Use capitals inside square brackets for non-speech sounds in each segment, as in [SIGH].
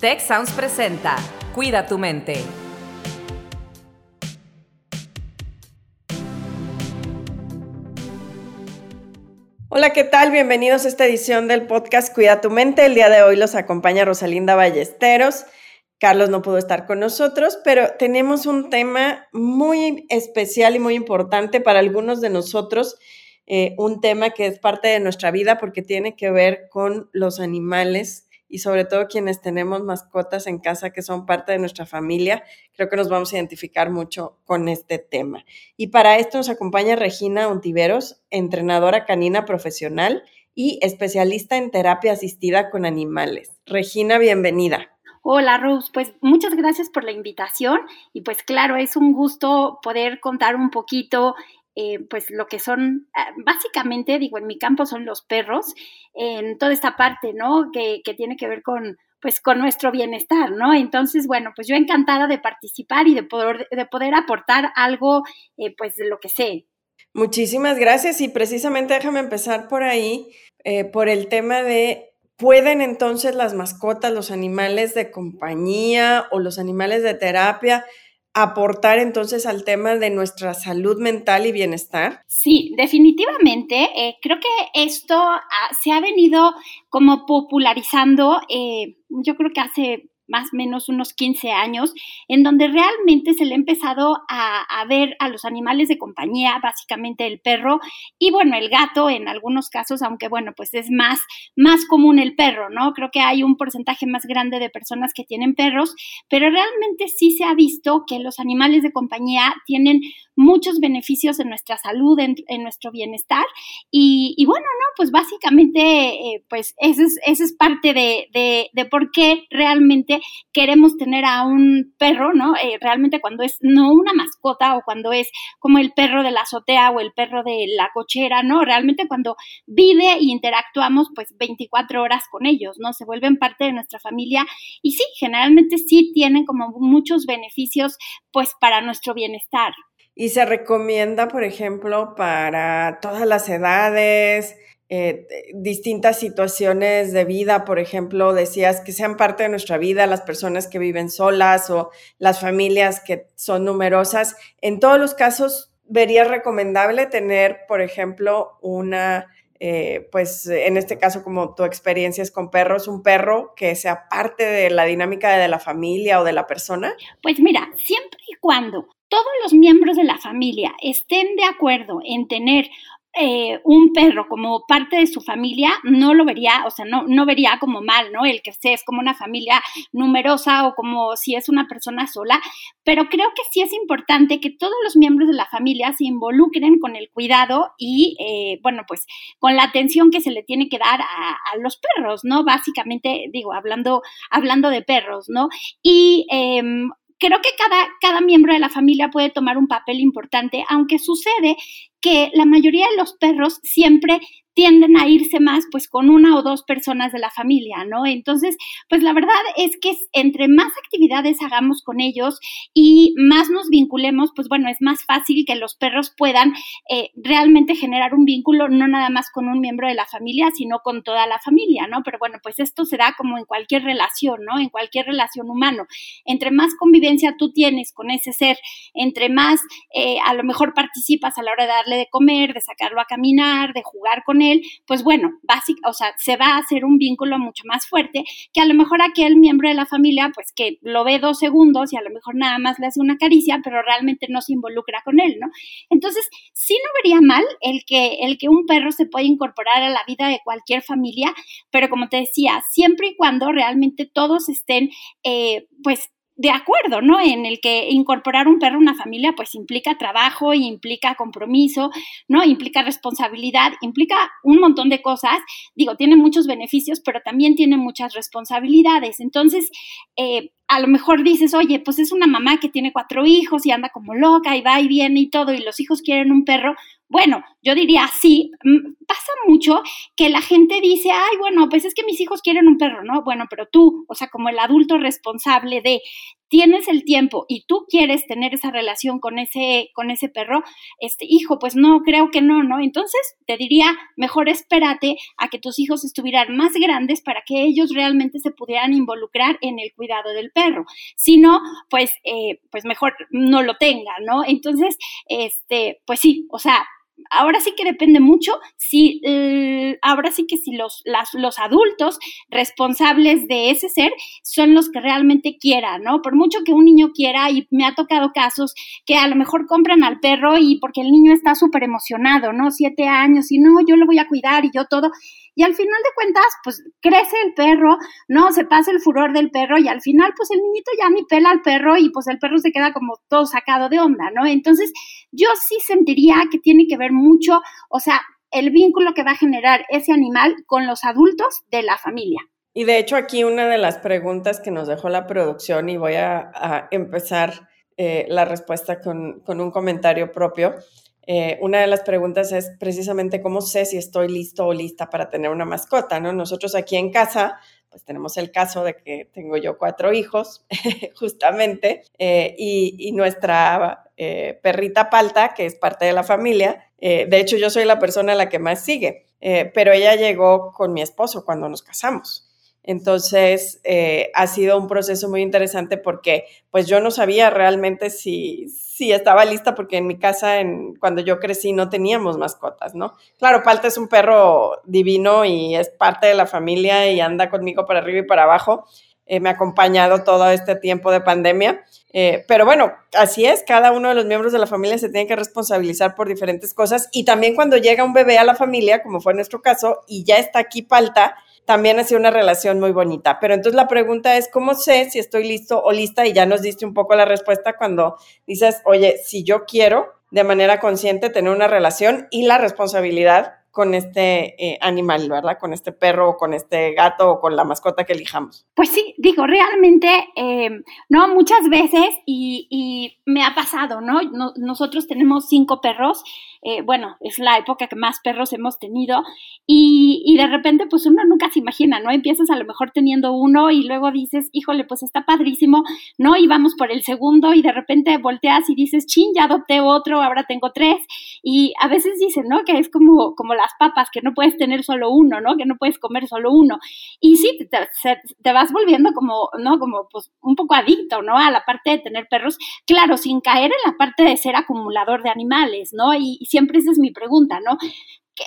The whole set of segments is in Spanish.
Tech Sounds presenta Cuida tu mente. Hola, ¿qué tal? Bienvenidos a esta edición del podcast Cuida tu mente. El día de hoy los acompaña Rosalinda Ballesteros. Carlos no pudo estar con nosotros, pero tenemos un tema muy especial y muy importante para algunos de nosotros, eh, un tema que es parte de nuestra vida porque tiene que ver con los animales y sobre todo quienes tenemos mascotas en casa que son parte de nuestra familia, creo que nos vamos a identificar mucho con este tema. Y para esto nos acompaña Regina Ontiveros, entrenadora canina profesional y especialista en terapia asistida con animales. Regina, bienvenida. Hola Rose, pues muchas gracias por la invitación y pues claro, es un gusto poder contar un poquito eh, pues lo que son, ah, básicamente, digo, en mi campo son los perros, en toda esta parte, ¿no? Que, tiene que ver con, pues, con nuestro bienestar, ¿no? Entonces, bueno, pues yo encantada de participar y de poder, de poder aportar algo, eh, pues, de lo que sé. Muchísimas gracias y precisamente déjame empezar por ahí, eh, por el tema de ¿Pueden entonces las mascotas, los animales de compañía o los animales de terapia aportar entonces al tema de nuestra salud mental y bienestar? Sí, definitivamente. Eh, creo que esto ah, se ha venido como popularizando, eh, yo creo que hace más o menos unos 15 años, en donde realmente se le ha empezado a, ver a los animales de compañía, básicamente el perro y bueno, el gato en algunos casos, aunque bueno, pues es más, más común el perro, ¿no? Creo que hay un porcentaje más grande de personas que tienen perros, pero realmente sí se ha visto que los animales de compañía tienen muchos beneficios en nuestra salud, en, nuestro bienestar. Y, bueno, no, pues básicamente, eh, pues eso es, es parte de, por qué realmente queremos tener a un perro, ¿no? Eh, realmente cuando es no una mascota o cuando es como el perro de la azotea o el perro de la cochera, ¿no? Realmente cuando vive e interactuamos pues 24 horas con ellos, ¿no? Se vuelven parte de nuestra familia y sí, generalmente sí tienen como muchos beneficios pues para nuestro bienestar. Y se recomienda, por ejemplo, para todas las edades, eh, distintas situaciones de vida, por ejemplo, decías que sean parte de nuestra vida las personas que viven solas o las familias que son numerosas. En todos los casos, vería recomendable tener, por ejemplo, una, eh, pues en este caso, como tu experiencia es con perros, un perro que sea parte de la dinámica de la familia o de la persona? Pues mira, siempre y cuando todos los miembros de la familia estén de acuerdo en tener eh, un perro como parte de su familia, no lo vería, o sea, no, no vería como mal, ¿no? El que sea es como una familia numerosa o como si es una persona sola, pero creo que sí es importante que todos los miembros de la familia se involucren con el cuidado y, eh, bueno, pues con la atención que se le tiene que dar a, los perros, ¿no? Básicamente, digo, hablando, hablando de perros, ¿no? Y em, creo que cada, cada miembro de la familia puede tomar un papel importante, aunque sucede que la mayoría de los perros siempre tienden a irse más pues con una o dos personas de la familia, ¿no? Entonces, pues la verdad es que entre más actividades hagamos con ellos y más nos vinculemos, pues bueno, es más fácil que los perros puedan eh, realmente generar un vínculo, no nada más con un miembro de la familia, sino con toda la familia, ¿no? Pero bueno, pues esto se da como en cualquier relación, ¿no? En cualquier relación humano. Entre más convivencia tú tienes con ese ser, entre más eh, a lo mejor participas a la hora de de comer, de sacarlo a caminar, de jugar con él, pues bueno, básica, o sea, se va a hacer un vínculo mucho más fuerte que a lo mejor aquel miembro de la familia, pues que lo ve dos segundos y a lo mejor nada más le hace una caricia, pero realmente no se involucra con él, ¿no? Entonces, sí no vería mal el que, el que un perro se pueda incorporar a la vida de cualquier familia, pero como te decía, siempre y cuando realmente todos estén, eh, pues, de acuerdo, ¿no? En el que incorporar un perro a una familia pues implica trabajo, implica compromiso, ¿no? Implica responsabilidad, implica un montón de cosas. Digo, tiene muchos beneficios, pero también tiene muchas responsabilidades. Entonces, eh, a lo mejor dices, oye, pues es una mamá que tiene cuatro hijos y anda como loca y va y viene y todo, y los hijos quieren un perro. Bueno, yo diría sí, mm, pasa mucho que la gente dice, ay, bueno, pues es que mis hijos quieren un perro, ¿no? Bueno, pero tú, o sea, como el adulto responsable de, tienes el tiempo y tú quieres tener esa relación con ese, con ese perro, este hijo, pues no, creo que no, ¿no? Entonces te diría, mejor espérate a que tus hijos estuvieran más grandes para que ellos realmente se pudieran involucrar en el cuidado del perro. Si no, pues, eh, pues mejor no lo tenga, ¿no? Entonces, este, pues sí, o sea, ahora sí que depende mucho si eh, ahora sí que si los, los adultos responsables de ese ser son los que realmente quieran, ¿no? Por mucho que un niño quiera, y me ha tocado casos que a lo mejor compran al perro y porque el niño está súper emocionado, ¿no? Siete años y no, yo lo voy a cuidar y yo todo. Y al final de cuentas, pues crece el perro, ¿no? Se pasa el furor del perro y al final, pues el niñito ya ni pela al perro y pues el perro se queda como todo sacado de onda, ¿no? Entonces, yo sí sentiría que tiene que ver mucho, o sea, el vínculo que va a generar ese animal con los adultos de la familia. Y de hecho aquí una de las preguntas que nos dejó la producción y voy a, empezar eh, la respuesta con, con, un comentario propio, eh, una de las preguntas es precisamente cómo sé si estoy listo o lista para tener una mascota, ¿no? Nosotros aquí en casa, pues tenemos el caso de que tengo yo cuatro hijos, [LAUGHS] justamente, eh, y, nuestra eh, perrita Palta, que es parte de la familia, de hecho yo soy la persona a la que más sigue, pero ella llegó con mi esposo cuando nos casamos. Entonces, eh, ha sido un proceso muy interesante porque pues yo no sabía realmente si, si estaba lista porque en mi casa, en, cuando yo crecí, no teníamos mascotas, ¿no? Claro, Palta es un perro divino y es parte de la familia y anda conmigo para arriba y para abajo. Eh, me ha acompañado todo este tiempo de pandemia. Eh, pero bueno, así es, cada uno de los miembros de la familia se tiene que responsabilizar por diferentes cosas y también cuando llega un bebé a la familia, como fue nuestro caso, y ya está aquí Palta, también ha sido una relación muy bonita. Pero entonces la pregunta es, ¿cómo sé si estoy listo o lista? Y ya nos diste un poco la respuesta cuando dices, oye, si yo quiero de manera consciente tener una relación y la responsabilidad con este eh, animal, ¿verdad? Con este perro o con este gato o con la mascota que elijamos. Pues sí, digo, realmente, em, ¿no? Muchas veces, y, y, me ha pasado, ¿no? Nosotros tenemos cinco perros eh, bueno, es la época que más perros hemos tenido y, de repente pues uno nunca se imagina, ¿no? Empiezas a lo mejor teniendo uno y luego dices, híjole, pues está padrísimo, ¿no? Y vamos por el segundo y de repente volteas y dices, chin, ya adopté otro, ahora tengo tres y a veces dicen, ¿no? Que es como, como las papas, que no puedes tener solo uno, ¿no? Que no puedes comer solo uno. Y sí, te, te vas volviendo como, ¿no? Como pues un poco adicto, ¿no? A la parte de tener perros, claro, sin caer en la parte de ser acumulador de animales, ¿no? Siempre esa es mi pregunta, ¿no? ¿Qué,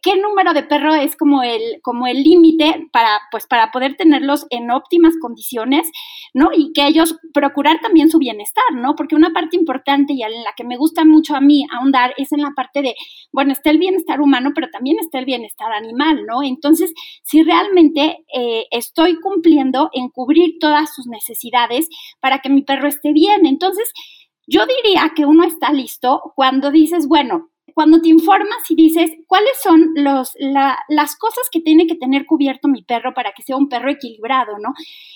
¿Qué número de perro es como el como el límite para pues para poder tenerlos en óptimas condiciones, ¿no? Y que ellos procurar también su bienestar, ¿no? Porque una parte importante y en la que me gusta mucho a mí ahondar es en la parte de, bueno, está el bienestar humano, pero también está el bienestar animal, ¿no? Entonces, si realmente eh, estoy cumpliendo en cubrir todas sus necesidades para que mi perro esté bien, entonces yo diría que uno está listo cuando dices, bueno, cuando te informas y dices cuáles son los, las cosas que tiene que tener cubierto mi perro para que sea un perro equilibrado, ¿no?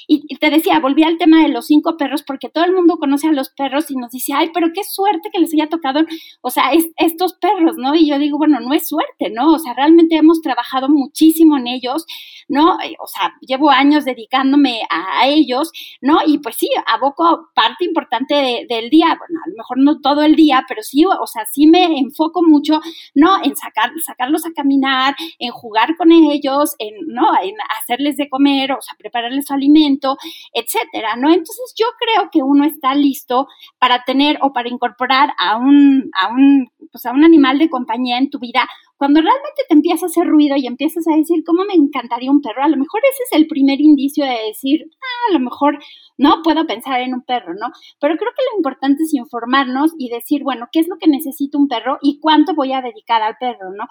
Y, te decía, volví al tema de los cinco perros porque todo el mundo conoce a los perros y nos dice, ay, pero qué suerte que les haya tocado, o sea, estos perros, ¿no? Y yo digo, bueno, no es suerte, ¿no? O sea, realmente hemos trabajado muchísimo en ellos, ¿no? Eh, o sea, llevo años dedicándome a, ellos, ¿no? Y pues sí, aboco parte importante del día, bueno, a lo mejor no todo el día, pero sí, o sea, sí me enfoco mucho, ¿no? En sacar, sacarlos a caminar, en jugar con ellos, en, ¿no? En hacerles de comer, o sea, prepararles su alimento, etcétera, ¿no? Entonces yo creo que uno está listo para tener o para incorporar a un, a un, pues a un animal de compañía en tu vida cuando realmente te empieza a hacer ruido y empiezas a decir, ¿cómo me encantaría un perro? A lo mejor ese es el primer indicio de decir, ah, a lo mejor no puedo pensar en un perro, ¿no? Pero creo que lo importante es informarnos y decir, bueno, ¿qué es lo que necesita un perro y cuánto voy a dedicar al perro, ¿no?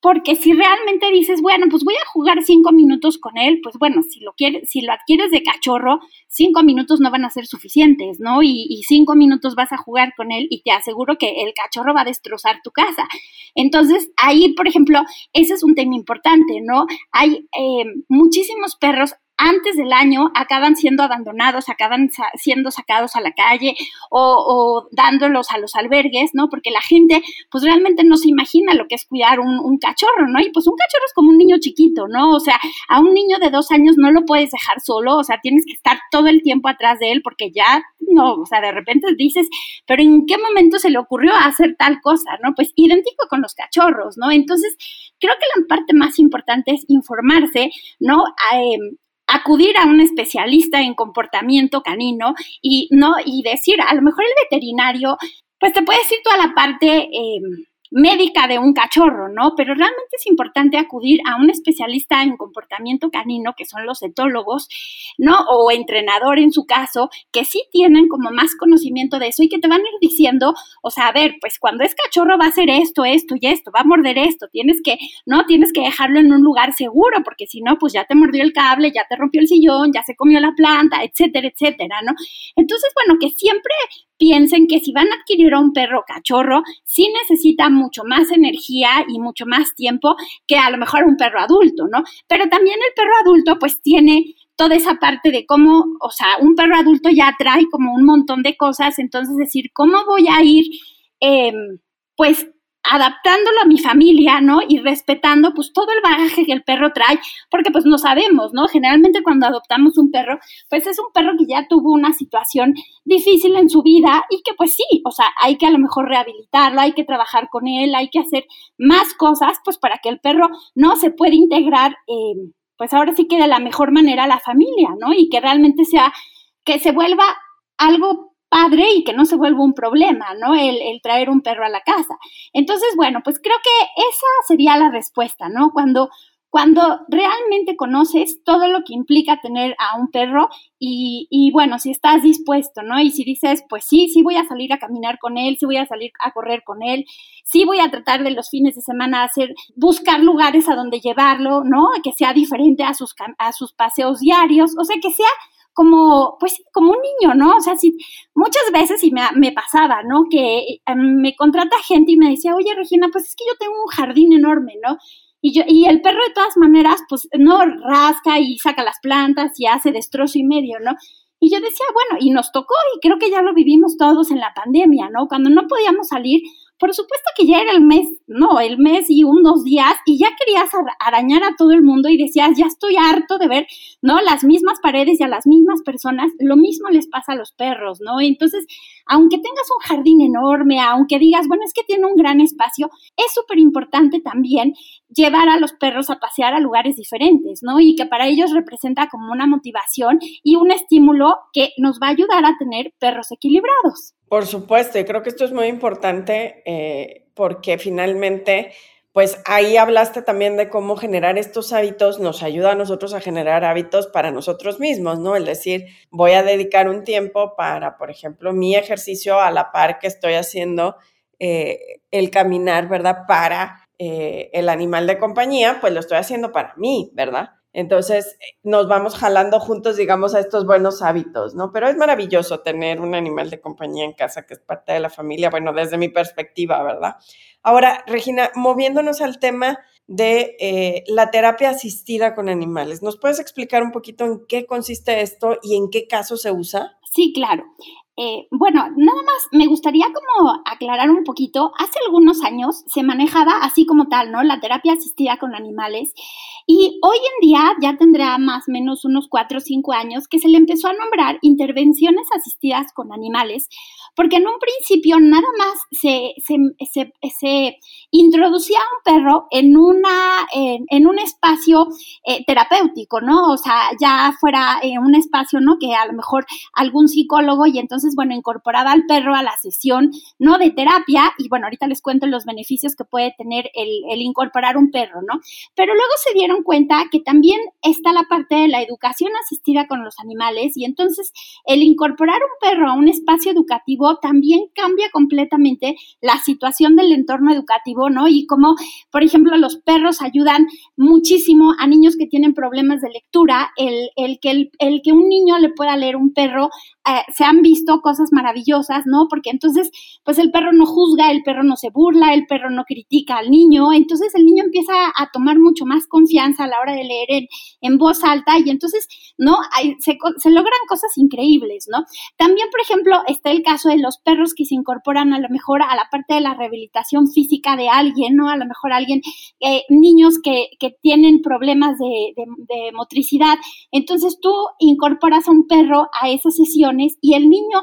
Porque si realmente dices, bueno, pues voy a jugar cinco minutos con él, pues bueno, si lo quieres, si lo adquieres de cachorro, cinco minutos no van a ser suficientes, ¿no? Y, cinco minutos vas a jugar con él y te aseguro que el cachorro va a destrozar tu casa. Entonces, ahí, por ejemplo, ese es un tema importante, ¿no? Hay eh, muchísimos perros antes del año acaban siendo abandonados, acaban siendo sacados a la calle o, dándolos a los albergues, ¿no? Porque la gente, pues realmente no se imagina lo que es cuidar un, cachorro, ¿no? Y pues un cachorro es como un niño chiquito, ¿no? O sea, a un niño de dos años no lo puedes dejar solo, o sea, tienes que estar todo el tiempo atrás de él porque ya, no, o sea, de repente dices, pero ¿en qué momento se le ocurrió hacer tal cosa, ¿no? Pues idéntico con los cachorros, ¿no? Entonces, creo que la parte más importante es informarse, ¿no? Em, acudir a un especialista en comportamiento canino y no y decir a lo mejor el veterinario pues te puede decir toda la parte eh, médica de un cachorro, ¿no? Pero realmente es importante acudir a un especialista en comportamiento canino, que son los etólogos, ¿no? O entrenador en su caso, que sí tienen como más conocimiento de eso y que te van a ir diciendo, o sea, a ver, pues cuando es cachorro va a hacer esto, esto y esto, va a morder esto, tienes que, ¿no? Tienes que dejarlo en un lugar seguro, porque si no, pues ya te mordió el cable, ya te rompió el sillón, ya se comió la planta, etcétera, etcétera, ¿no? Entonces, bueno, que siempre piensen que si van a adquirir a un perro cachorro, sí necesita mucho más energía y mucho más tiempo que a lo mejor un perro adulto, ¿no? Pero también el perro adulto pues tiene toda esa parte de cómo, o sea, un perro adulto ya trae como un montón de cosas, entonces decir, ¿cómo voy a ir, em, pues, adaptándolo a mi familia, ¿no? Y respetando pues todo el bagaje que el perro trae, porque pues no sabemos, ¿no? Generalmente cuando adoptamos un perro, pues es un perro que ya tuvo una situación difícil en su vida y que pues sí, o sea, hay que a lo mejor rehabilitarlo, hay que trabajar con él, hay que hacer más cosas, pues para que el perro no se pueda integrar, eh, pues ahora sí que de la mejor manera a la familia, ¿no? Y que realmente sea, que se vuelva algo padre y que no se vuelva un problema, ¿no? El, traer un perro a la casa. Entonces, bueno, pues creo que esa sería la respuesta, ¿no? Cuando, cuando realmente conoces todo lo que implica tener a un perro y, y, bueno, si estás dispuesto, ¿no? Y si dices, pues sí, sí voy a salir a caminar con él, sí voy a salir a correr con él, sí voy a tratar de los fines de semana hacer, buscar lugares a donde llevarlo, ¿no? Que sea diferente a sus, a sus paseos diarios, o sea, que sea como, pues como un niño, ¿no? O sea, sí, muchas veces y me, me pasaba, ¿no? Que em, me contrata gente y me decía, oye, Regina, pues es que yo tengo un jardín enorme, ¿no? Y, yo, y el perro de todas maneras, pues no rasca y saca las plantas y hace destrozo y medio, ¿no? Y yo decía, bueno, y nos tocó y creo que ya lo vivimos todos en la pandemia, ¿no? Cuando no podíamos salir, por supuesto que ya era el mes, no, el mes y unos días, y ya querías arañar a todo el mundo y decías, ya estoy harto de ver, ¿no? Las mismas paredes y a las mismas personas, lo mismo les pasa a los perros, ¿no? Entonces, aunque tengas un jardín enorme, aunque digas, bueno, es que tiene un gran espacio, es súper importante también llevar a los perros a pasear a lugares diferentes, ¿no? Y que para ellos representa como una motivación y un estímulo que nos va a ayudar a tener perros equilibrados. Por supuesto, y creo que esto es muy importante eh, porque finalmente, pues ahí hablaste también de cómo generar estos hábitos nos ayuda a nosotros a generar hábitos para nosotros mismos, ¿no? Es decir, voy a dedicar un tiempo para, por ejemplo, mi ejercicio a la par que estoy haciendo eh, el caminar, ¿verdad? Para eh, el animal de compañía, pues lo estoy haciendo para mí, ¿verdad? Entonces nos vamos jalando juntos, digamos, a estos buenos hábitos, ¿no? Pero es maravilloso tener un animal de compañía en casa que es parte de la familia, bueno, desde mi perspectiva, ¿verdad? Ahora, Regina, moviéndonos al tema de eh, la terapia asistida con animales, ¿nos puedes explicar un poquito en qué consiste esto y en qué caso se usa? Sí, claro. Eh, bueno, nada más me gustaría como aclarar un poquito. Hace algunos años se manejaba así como tal, ¿no? La terapia asistida con animales. Y hoy en día ya tendrá más o menos unos cuatro o cinco años que se le empezó a nombrar intervenciones asistidas con animales, porque en un principio nada más se, se, introducía a un perro en, una, en, un espacio eh, terapéutico, ¿no? O sea, ya fuera eh, un espacio, ¿no? Que a lo mejor algún psicólogo y entonces, bueno, incorporaba al perro a la sesión, ¿no? De terapia y bueno, ahorita les cuento los beneficios que puede tener el, incorporar un perro, ¿no? Pero luego se dieron cuenta que también está la parte de la educación asistida con los animales y entonces el incorporar un perro a un espacio educativo también cambia completamente la situación del entorno educativo, ¿no? Y como, por ejemplo, los perros ayudan muchísimo a niños que tienen problemas de lectura, el, el que, el, el que un niño le pueda leer un perro eh, se han visto cosas maravillosas, ¿no? Porque entonces, pues el perro no juzga, el perro no se burla, el perro no critica al niño, entonces el niño empieza a tomar mucho más confianza a la hora de leer en, voz alta y entonces, ¿no? se, logran cosas increíbles, ¿no? También, por ejemplo, está el caso de los perros que se incorporan a lo mejor a la parte de la rehabilitación física de alguien, ¿no? A lo mejor alguien, eh, niños que, que, tienen problemas de, motricidad. Entonces tú incorporas a un perro a esas sesiones y el niño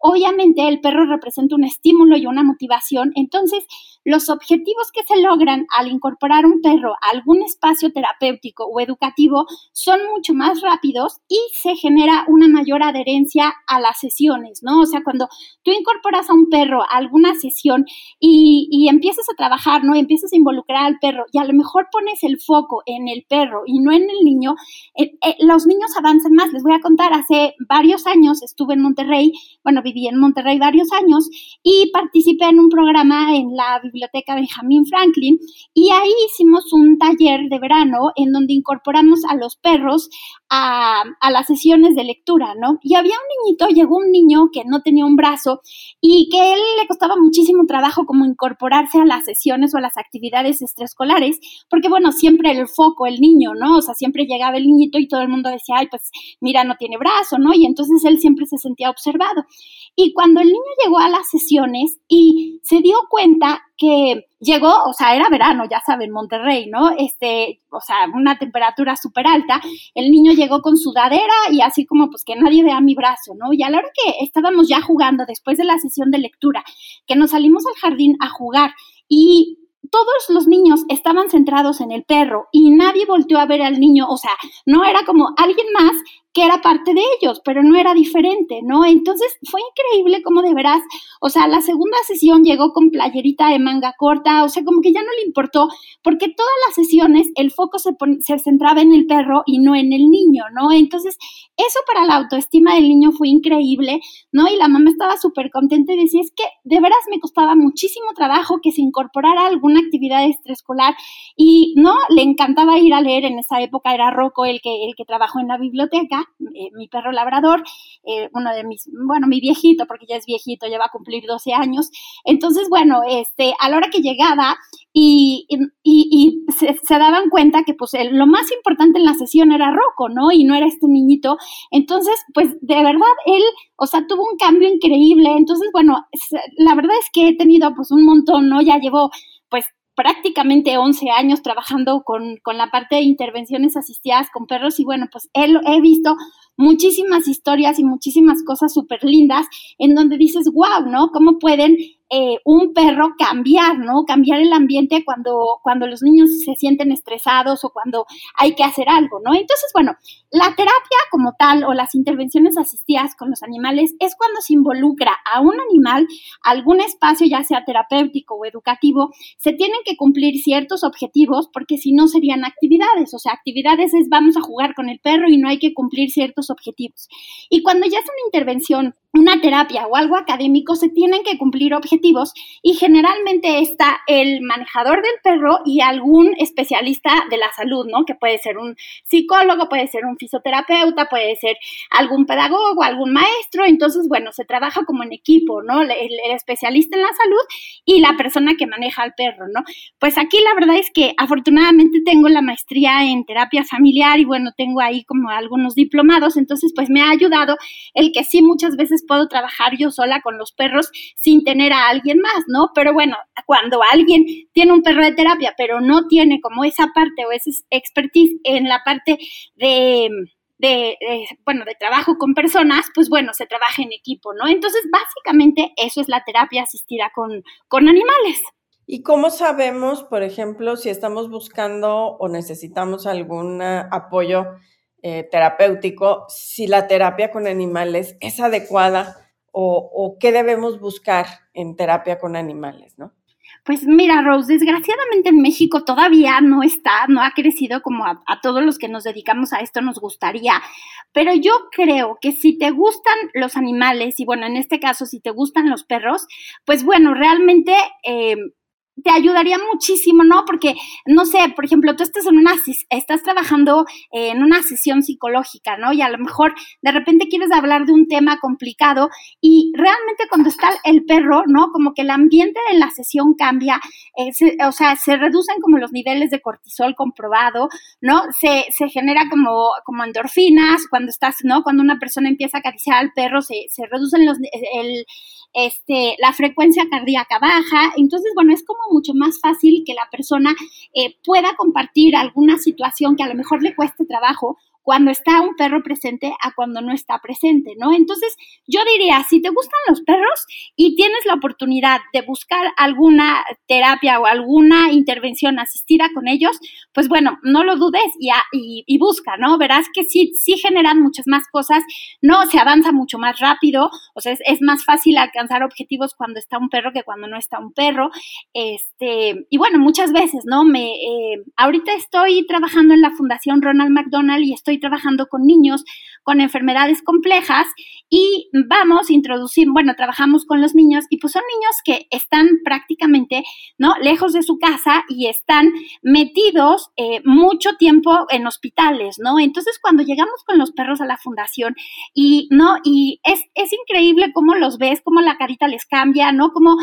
Obviamente el perro representa un estímulo y una motivación, entonces los objetivos que se logran al incorporar un perro a algún espacio terapéutico o educativo son mucho más rápidos y se genera una mayor adherencia a las sesiones, ¿no? O sea, cuando tú incorporas a un perro a alguna sesión y, empiezas a trabajar, ¿no? empiezas a involucrar al perro y a lo mejor pones el foco en el perro y no en el niño, eh, eh, los niños avanzan más. Les voy a contar, hace varios años estuve en Monterrey, bueno, viví en Monterrey varios años y participé en un programa en la biblioteca Benjamin Franklin y ahí hicimos un taller de verano en donde incorporamos a los perros a, las sesiones de lectura, ¿no? Y había un niñito, llegó un niño que no tenía un brazo y que él le costaba muchísimo trabajo como incorporarse a las sesiones o a las actividades extraescolares, porque bueno, siempre el foco, el niño, ¿no? O sea, siempre llegaba el niñito y todo el mundo decía, ay, pues mira, no tiene brazo, ¿no? Y entonces él siempre se sentía observado. Y cuando el niño llegó a las sesiones y se dio cuenta que llegó, o sea, era verano, ya saben, Monterrey, ¿no? Este, o sea, una temperatura súper alta, el niño llegó con sudadera y así como pues que nadie vea mi brazo, ¿no? Y a la hora que estábamos ya jugando después de la sesión de lectura, que nos salimos al jardín a jugar y todos los niños estaban centrados en el perro y nadie volteó a ver al niño, o sea, no era como alguien más que era parte de ellos, pero no era diferente, ¿no? Entonces fue increíble como de veras, o sea, la segunda sesión llegó con playerita de manga corta, o sea, como que ya no le importó, porque todas las sesiones el foco se, se centraba en el perro y no en el niño, ¿no? Entonces, eso para la autoestima del niño fue increíble, ¿no? Y la mamá estaba súper contenta y decía, es que de veras me costaba muchísimo trabajo que se incorporara alguna actividad extraescolar y, ¿no? Le encantaba ir a leer, en esa época era Rocco el que, el que trabajó en la biblioteca, eh, mi perro labrador, eh, uno de mis, bueno, mi viejito, porque ya es viejito, ya va a cumplir 12 años. Entonces, bueno, este, a la hora que llegaba y, y, se, daban cuenta que pues lo más importante en la sesión era Rocco, ¿no? Y no era este niñito. Entonces, pues de verdad, él, o sea, tuvo un cambio increíble. Entonces, bueno, la verdad es que he tenido pues un montón, ¿no? Ya llevo prácticamente 11 años trabajando con, con, la parte de intervenciones asistidas con perros y bueno, pues he, he visto muchísimas historias y muchísimas cosas súper lindas en donde dices, wow, ¿no? ¿Cómo pueden eh, un perro cambiar, ¿no? Cambiar el ambiente cuando, cuando los niños se sienten estresados o cuando hay que hacer algo, ¿no? Entonces, bueno, la terapia como tal o las intervenciones asistidas con los animales es cuando se involucra a un animal, algún espacio, ya sea terapéutico o educativo, se tienen que cumplir ciertos objetivos porque si no serían actividades, o sea, actividades es vamos a jugar con el perro y no hay que cumplir ciertos objetivos. Y cuando ya es una intervención una terapia o algo académico se tienen que cumplir objetivos y generalmente está el manejador del perro y algún especialista de la salud, ¿no? Que puede ser un psicólogo, puede ser un fisioterapeuta, puede ser algún pedagogo, algún maestro. Entonces, bueno, se trabaja como en equipo, ¿no? El, especialista en la salud y la persona que maneja al perro, ¿no? Pues aquí la verdad es que afortunadamente tengo la maestría en terapia familiar y bueno, tengo ahí como algunos diplomados, entonces pues me ha ayudado el que sí muchas veces puedo trabajar yo sola con los perros sin tener a alguien más, ¿no? Pero bueno, cuando alguien tiene un perro de terapia, pero no tiene como esa parte o esa expertise en la parte de... De, bueno, de trabajo con personas, pues bueno, se trabaja en equipo, ¿no? Entonces, básicamente eso es la terapia asistida con, con animales. ¿Y cómo sabemos, por ejemplo, si estamos buscando o necesitamos algún apoyo eh, terapéutico, si la terapia con animales es adecuada o, qué debemos buscar en terapia con animales, ¿no? Pues mira, Rose, desgraciadamente en México todavía no está, no ha crecido como a, todos los que nos dedicamos a esto nos gustaría, pero yo creo que si te gustan los animales y bueno, en este caso si te gustan los perros, pues bueno, realmente... Eh, te ayudaría muchísimo, ¿no? Porque, no sé, por ejemplo, tú estás en una, estás trabajando en una sesión psicológica, ¿no? Y a lo mejor de repente quieres hablar de un tema complicado y realmente cuando está el perro, ¿no? Como que el ambiente de la sesión cambia, eh, o sea, se reducen como los niveles de cortisol comprobado, ¿no? Se, se genera como, como endorfinas cuando estás, ¿no? Cuando una persona empieza a acariciar al perro, se, se reducen los, el, este, la frecuencia cardíaca baja. Entonces, bueno, es como mucho más fácil que la persona eh, pueda compartir alguna situación que a lo mejor le cueste trabajo cuando está un perro presente a cuando no está presente, ¿no? Entonces, yo diría, si te gustan los perros y tienes la oportunidad de buscar alguna terapia o alguna intervención asistida con ellos, pues bueno, no lo dudes y, busca, ¿no? Verás que sí, sí generan muchas más cosas, no, se avanza mucho más rápido, o sea, es, más fácil alcanzar objetivos cuando está un perro que cuando no está un perro, este, y bueno, muchas veces, ¿no? Me, eh, ahorita estoy trabajando en la Fundación Ronald McDonald y estoy trabajando con niños con enfermedades complejas y vamos a introducir, bueno, trabajamos con los niños y pues son niños que están prácticamente, ¿no? Lejos de su casa y están metidos eh, mucho tiempo en hospitales, ¿no? Entonces cuando llegamos con los perros a la fundación y, ¿no? Y es, es increíble cómo los ves, cómo la carita les cambia, ¿no? Cómo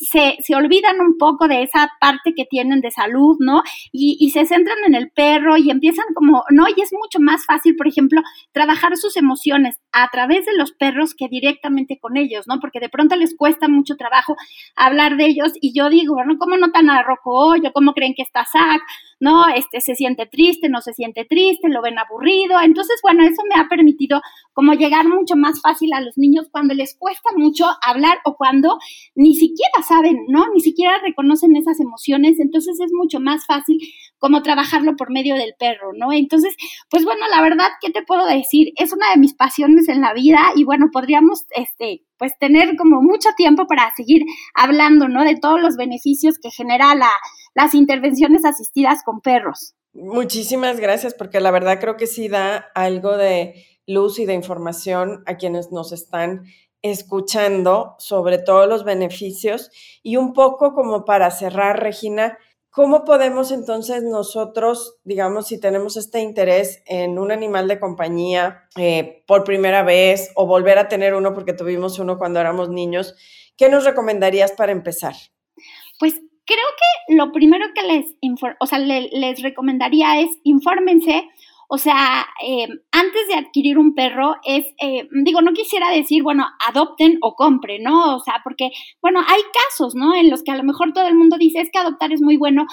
se, se, olvidan un poco de esa parte que tienen de salud, ¿no? Y, y se centran en el perro y empiezan como, ¿no? Y es mucho más fácil, por ejemplo, trabajar sus emociones a través de los perros que directamente con ellos, ¿no? Porque de pronto les cuesta mucho trabajo hablar de ellos y yo digo, bueno, ¿cómo no tan arroco yo? ¿Cómo creen que está Zach? ¿No? Este se siente triste, no se siente triste, lo ven aburrido. Entonces, bueno, eso me ha permitido como llegar mucho más fácil a los niños cuando les cuesta mucho hablar o cuando ni siquiera saben, ¿no? Ni siquiera reconocen esas emociones. Entonces es mucho más fácil como trabajarlo por medio del perro, ¿no? Entonces, pues bueno, la verdad, ¿qué te puedo decir? Es una de mis pasiones en la vida y bueno, podríamos, este, pues tener como mucho tiempo para seguir hablando, ¿no? De todos los beneficios que genera la, las intervenciones asistidas con perros. Muchísimas gracias, porque la verdad creo que sí da algo de luz y de información a quienes nos están escuchando sobre todos los beneficios y un poco como para cerrar, Regina, ¿Cómo podemos entonces nosotros, digamos, si tenemos este interés en un animal de compañía eh, por primera vez o volver a tener uno porque tuvimos uno cuando éramos niños, ¿qué nos recomendarías para empezar? Pues creo que lo primero que les, o sea, les recomendaría es infórmense o sea, eh, antes de adquirir un perro es, eh, digo, no quisiera decir, bueno, adopten o compren, ¿no? O sea, porque, bueno, hay casos, ¿no? En los que a lo mejor todo el mundo dice, es que adoptar es muy bueno,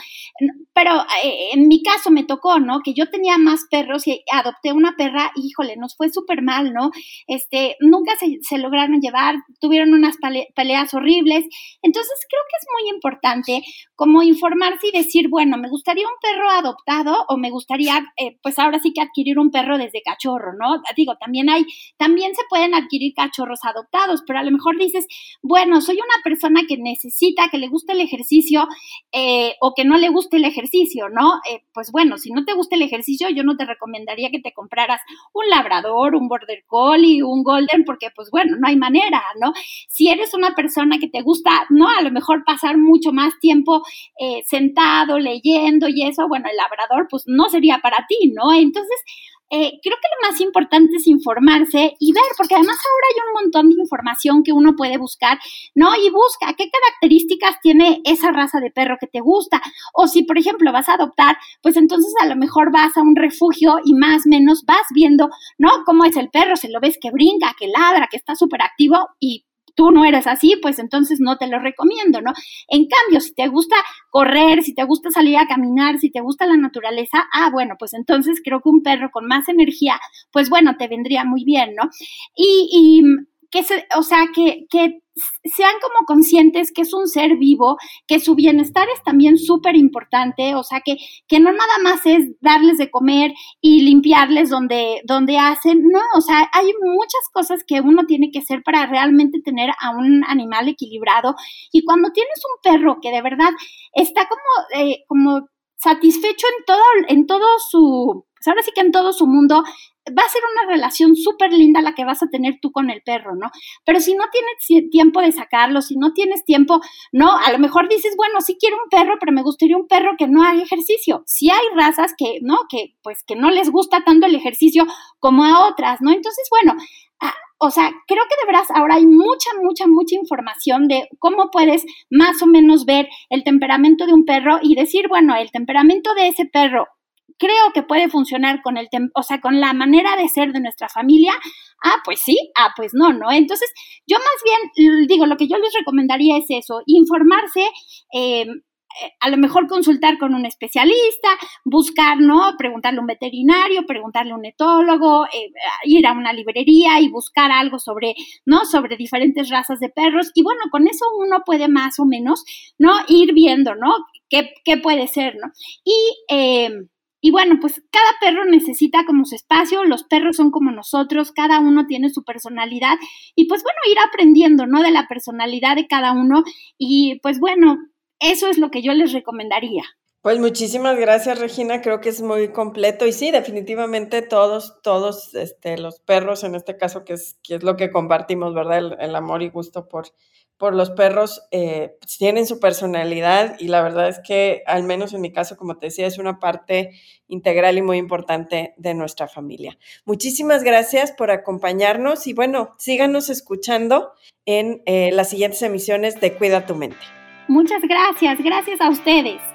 pero eh, en mi caso me tocó, ¿no? Que yo tenía más perros y adopté una perra, híjole, nos fue súper mal, ¿no? Este, nunca se, lograron llevar, tuvieron unas peleas horribles. Entonces, creo que es muy importante como informarse y decir, bueno, me gustaría un perro adoptado o me gustaría, pues ahora que adquirir un perro desde cachorro, ¿no? Digo, también hay, también se pueden adquirir cachorros adoptados, pero a lo mejor dices, bueno, soy una persona que necesita, que le guste el ejercicio eh, o que no le guste el ejercicio, ¿no? Eh, pues bueno, si no te gusta el ejercicio, yo no te recomendaría que te compraras un labrador, un border collie, un golden, porque pues bueno, no hay manera, ¿no? Si eres una persona que te gusta, ¿no? A lo mejor pasar mucho más tiempo eh, sentado, leyendo y eso, bueno, el labrador pues no sería para ti, ¿no? Entonces, eh, creo que lo más importante es informarse y ver, porque además ahora hay un montón de información que uno puede buscar, ¿no? Y busca qué características tiene esa raza de perro que te gusta. O si, por ejemplo, vas a adoptar, pues entonces a lo mejor vas a un refugio y más o menos vas viendo, ¿no? Cómo es el perro, se lo ves que brinca, que ladra, que está súper activo y tú no eres así, pues entonces no te lo recomiendo, ¿no? En cambio, si te gusta correr, si te gusta salir a caminar, si te gusta la naturaleza, ah, bueno, pues entonces creo que un perro con más energía, pues bueno, te vendría muy bien, ¿no? Y, y que se, o sea, que, que sean como conscientes que es un ser vivo, que su bienestar es también súper importante, o sea, que, que no nada más es darles de comer y limpiarles donde, donde hacen, no, o sea, hay muchas cosas que uno tiene que hacer para realmente tener a un animal equilibrado. Y cuando tienes un perro que de verdad está como, eh, como satisfecho en todo, en todo su, pues ahora sí que en todo su mundo, va a ser una relación súper linda la que vas a tener tú con el perro, ¿no? Pero si no tienes tiempo de sacarlo, si no tienes tiempo, ¿no? A lo mejor dices, bueno, sí quiero un perro, pero me gustaría un perro que no haga ejercicio. Si hay razas que, ¿no? Que pues que no les gusta tanto el ejercicio como a otras, ¿no? Entonces, bueno, ah, o sea, creo que de veras ahora hay mucha, mucha, mucha información de cómo puedes más o menos ver el temperamento de un perro y decir, bueno, el temperamento de ese perro creo que puede funcionar con el, o sea, con la manera de ser de nuestra familia. Ah, pues sí, ah, pues no, ¿no? Entonces, yo más bien digo, lo que yo les recomendaría es eso, informarse, eh, eh, a lo mejor consultar con un especialista, buscar, ¿no? Preguntarle a un veterinario, preguntarle a un etólogo, eh, ir a una librería y buscar algo sobre, ¿no? Sobre diferentes razas de perros. Y bueno, con eso uno puede más o menos, ¿no? Ir viendo, ¿no? ¿Qué, qué puede ser, ¿no? Y, eh, y bueno, pues cada perro necesita como su espacio, los perros son como nosotros, cada uno tiene su personalidad y pues bueno, ir aprendiendo, ¿no? De la personalidad de cada uno y pues bueno, eso es lo que yo les recomendaría. Pues muchísimas gracias, Regina. Creo que es muy completo. Y sí, definitivamente todos, todos este, los perros, en este caso, que es, que es lo que compartimos, ¿verdad? El, amor y gusto por, por los perros, eh, tienen su personalidad y la verdad es que, al menos en mi caso, como te decía, es una parte integral y muy importante de nuestra familia. Muchísimas gracias por acompañarnos y bueno, síganos escuchando en eh, las siguientes emisiones de Cuida tu mente. Muchas gracias, gracias a ustedes.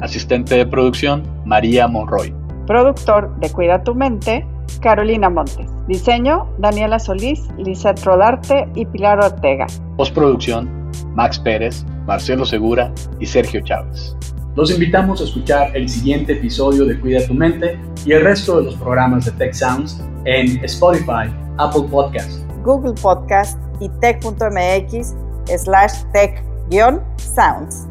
Asistente de producción, María Monroy. Productor de Cuida tu Mente, Carolina Montes. Diseño, Daniela Solís, Lizeth Rodarte y Pilar Ortega. Postproducción, Max Pérez, Marcelo Segura y Sergio Chávez. Los invitamos a escuchar el siguiente episodio de Cuida tu Mente y el resto de los programas de Tech Sounds en Spotify, Apple Podcast, Google Podcast y tech.mx slash tech sounds